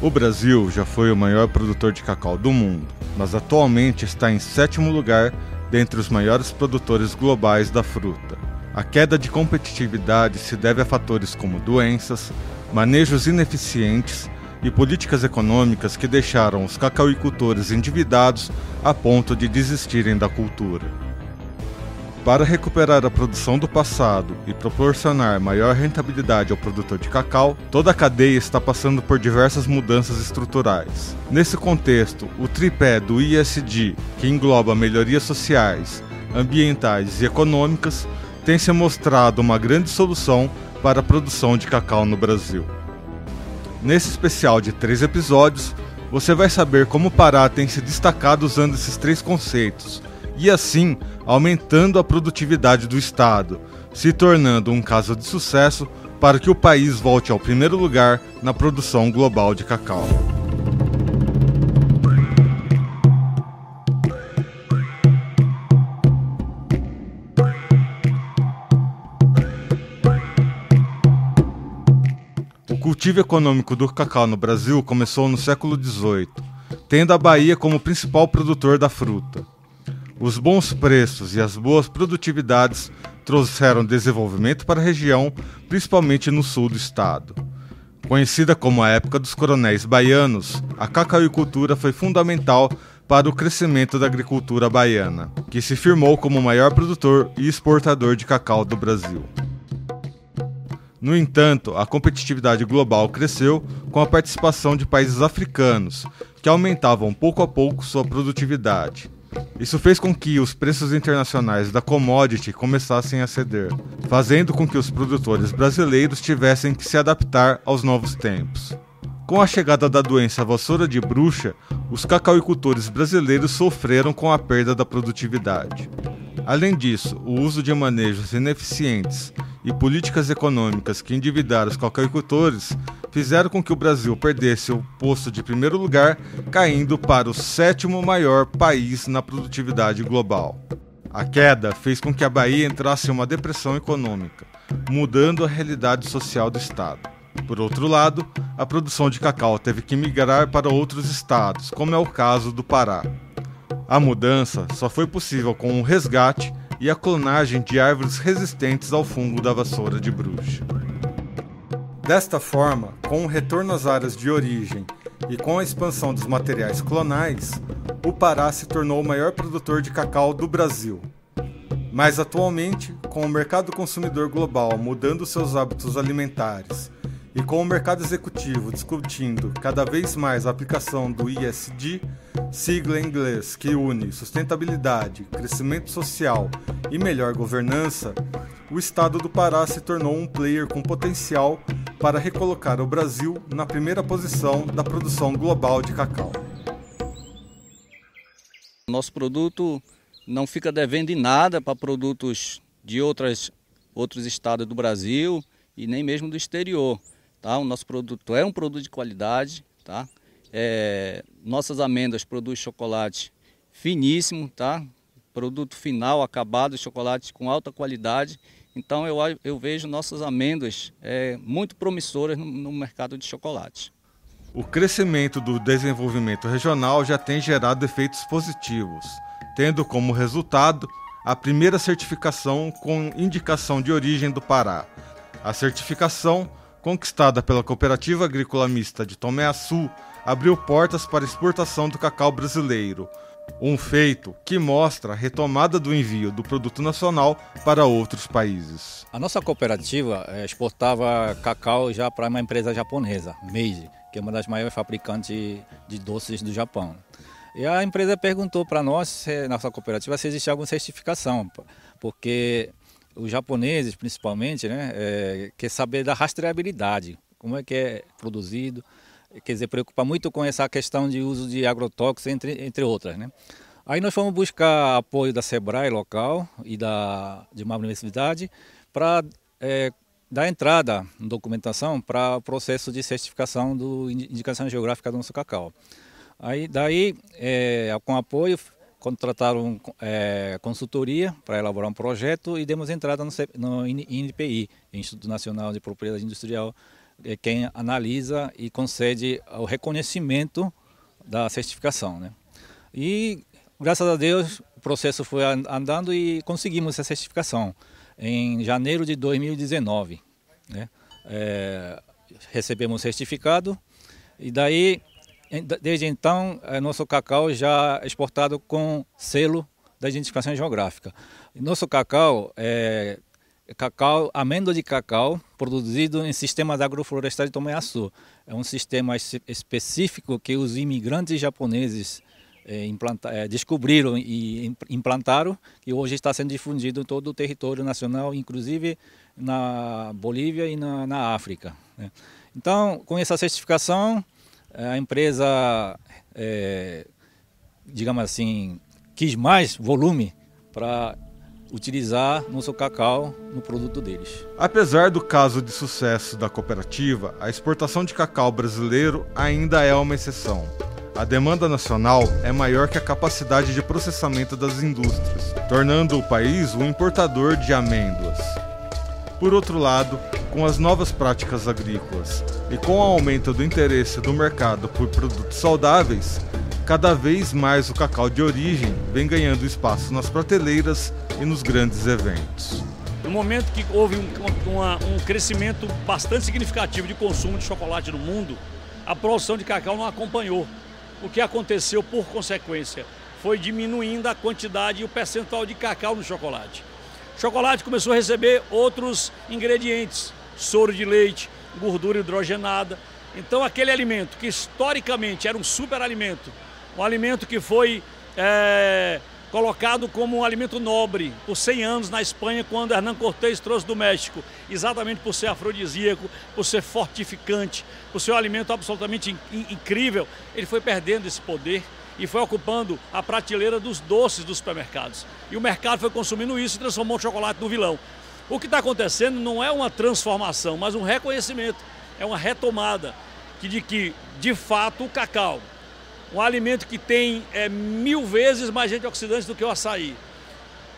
O Brasil já foi o maior produtor de cacau do mundo, mas atualmente está em sétimo lugar dentre os maiores produtores globais da fruta. A queda de competitividade se deve a fatores como doenças, manejos ineficientes e políticas econômicas que deixaram os cacauicultores endividados a ponto de desistirem da cultura. Para recuperar a produção do passado e proporcionar maior rentabilidade ao produtor de cacau, toda a cadeia está passando por diversas mudanças estruturais. Nesse contexto, o tripé do ISD, que engloba melhorias sociais, ambientais e econômicas, tem se mostrado uma grande solução para a produção de cacau no Brasil. Nesse especial de três episódios, você vai saber como o Pará tem se destacado usando esses três conceitos e assim aumentando a produtividade do Estado, se tornando um caso de sucesso para que o país volte ao primeiro lugar na produção global de cacau. O cultivo econômico do cacau no Brasil começou no século XVIII, tendo a Bahia como principal produtor da fruta. Os bons preços e as boas produtividades trouxeram desenvolvimento para a região, principalmente no sul do estado. Conhecida como a época dos coronéis baianos, a cacauicultura foi fundamental para o crescimento da agricultura baiana, que se firmou como o maior produtor e exportador de cacau do Brasil. No entanto, a competitividade global cresceu com a participação de países africanos, que aumentavam pouco a pouco sua produtividade. Isso fez com que os preços internacionais da commodity começassem a ceder, fazendo com que os produtores brasileiros tivessem que se adaptar aos novos tempos. Com a chegada da doença vassoura de bruxa, os cacauicultores brasileiros sofreram com a perda da produtividade. Além disso, o uso de manejos ineficientes e políticas econômicas que endividaram os cacauicultores fizeram com que o Brasil perdesse o posto de primeiro lugar, caindo para o sétimo maior país na produtividade global. A queda fez com que a Bahia entrasse em uma depressão econômica, mudando a realidade social do estado. Por outro lado, a produção de cacau teve que migrar para outros estados, como é o caso do Pará. A mudança só foi possível com o resgate e a clonagem de árvores resistentes ao fungo da vassoura de bruxa. Desta forma, com o retorno às áreas de origem e com a expansão dos materiais clonais, o Pará se tornou o maior produtor de cacau do Brasil. Mas atualmente, com o mercado consumidor global mudando seus hábitos alimentares e com o mercado executivo discutindo cada vez mais a aplicação do ISD, sigla em inglês que une sustentabilidade, crescimento social e melhor governança, o estado do Pará se tornou um player com potencial para recolocar o Brasil na primeira posição da produção global de cacau. Nosso produto não fica devendo em nada para produtos de outras, outros estados do Brasil e nem mesmo do exterior. Tá? O nosso produto é um produto de qualidade. Tá? É, nossas amêndoas produzem chocolate finíssimo, tá? Produto final, acabado, chocolate com alta qualidade. Então eu, eu vejo nossas amêndoas é, muito promissoras no, no mercado de chocolate. O crescimento do desenvolvimento regional já tem gerado efeitos positivos, tendo como resultado a primeira certificação com indicação de origem do Pará. A certificação conquistada pela Cooperativa Agrícola Mista de Tomé Açu, abriu portas para exportação do cacau brasileiro, um feito que mostra a retomada do envio do produto nacional para outros países. A nossa cooperativa eh, exportava cacau já para uma empresa japonesa, Meiji, que é uma das maiores fabricantes de doces do Japão. E a empresa perguntou para nós, nossa cooperativa, se existe alguma certificação, porque os japoneses, principalmente, né, é, quer saber da rastreabilidade, como é que é produzido, quer dizer, preocupa muito com essa questão de uso de agrotóxicos, entre, entre outras, né. Aí nós fomos buscar apoio da SEBRAE local e da, de uma universidade para é, dar entrada em documentação para o processo de certificação do indicação geográfica do nosso cacau. Aí daí, é, com apoio, contrataram é, consultoria para elaborar um projeto e demos entrada no, no INPI, Instituto Nacional de Propriedade Industrial é quem analisa e concede o reconhecimento da certificação. Né? E, graças a Deus, o processo foi andando e conseguimos essa certificação em janeiro de 2019. Né? É, recebemos o certificado e daí, desde então, é, nosso cacau já é exportado com selo da identificação geográfica. Nosso cacau é cacau, amêndoa de cacau, produzido em sistemas agroflorestais de Tomayasu. É um sistema específico que os imigrantes japoneses é, é, descobriram e implantaram, e hoje está sendo difundido em todo o território nacional, inclusive na Bolívia e na, na África. Né? Então, com essa certificação, a empresa, é, digamos assim, quis mais volume para utilizar nosso cacau no produto deles. Apesar do caso de sucesso da cooperativa, a exportação de cacau brasileiro ainda é uma exceção. A demanda nacional é maior que a capacidade de processamento das indústrias, tornando o país um importador de amêndoas. Por outro lado, com as novas práticas agrícolas e com o aumento do interesse do mercado por produtos saudáveis, cada vez mais o cacau de origem vem ganhando espaço nas prateleiras e nos grandes eventos. No momento que houve um, uma, um crescimento bastante significativo de consumo de chocolate no mundo, a produção de cacau não acompanhou. O que aconteceu por consequência foi diminuindo a quantidade e o percentual de cacau no chocolate. O chocolate começou a receber outros ingredientes, soro de leite, gordura hidrogenada. Então aquele alimento que historicamente era um super alimento, um alimento que foi é, colocado como um alimento nobre por 100 anos na Espanha, quando Hernán Cortés trouxe do México, exatamente por ser afrodisíaco, por ser fortificante, por ser um alimento absolutamente incrível, ele foi perdendo esse poder e foi ocupando a prateleira dos doces dos supermercados. E o mercado foi consumindo isso e transformou o chocolate no vilão. O que está acontecendo não é uma transformação, mas um reconhecimento, é uma retomada de que, de fato, o cacau, um alimento que tem é, mil vezes mais antioxidantes do que o açaí,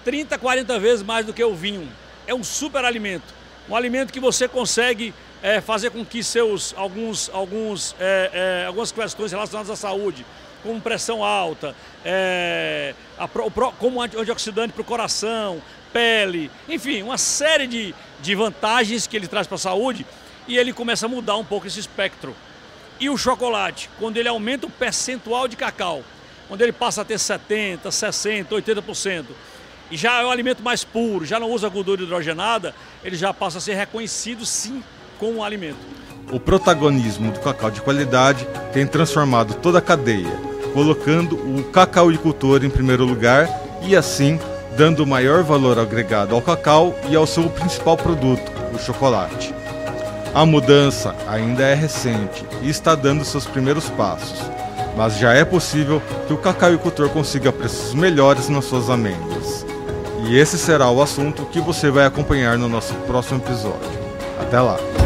30, 40 vezes mais do que o vinho. É um super alimento. Um alimento que você consegue é, fazer com que seus alguns, alguns, é, é, algumas questões relacionadas à saúde, como pressão alta, é, a, como antioxidante para o coração, pele, enfim, uma série de, de vantagens que ele traz para a saúde e ele começa a mudar um pouco esse espectro. E o chocolate, quando ele aumenta o percentual de cacau, quando ele passa a ter 70%, 60%, 80%, e já é um alimento mais puro, já não usa gordura hidrogenada, ele já passa a ser reconhecido sim como um alimento. O protagonismo do cacau de qualidade tem transformado toda a cadeia, colocando o cacauicultor em primeiro lugar e assim dando maior valor agregado ao cacau e ao seu principal produto, o chocolate. A mudança ainda é recente e está dando seus primeiros passos, mas já é possível que o cacauicultor consiga preços melhores nas suas amêndoas. E esse será o assunto que você vai acompanhar no nosso próximo episódio. Até lá!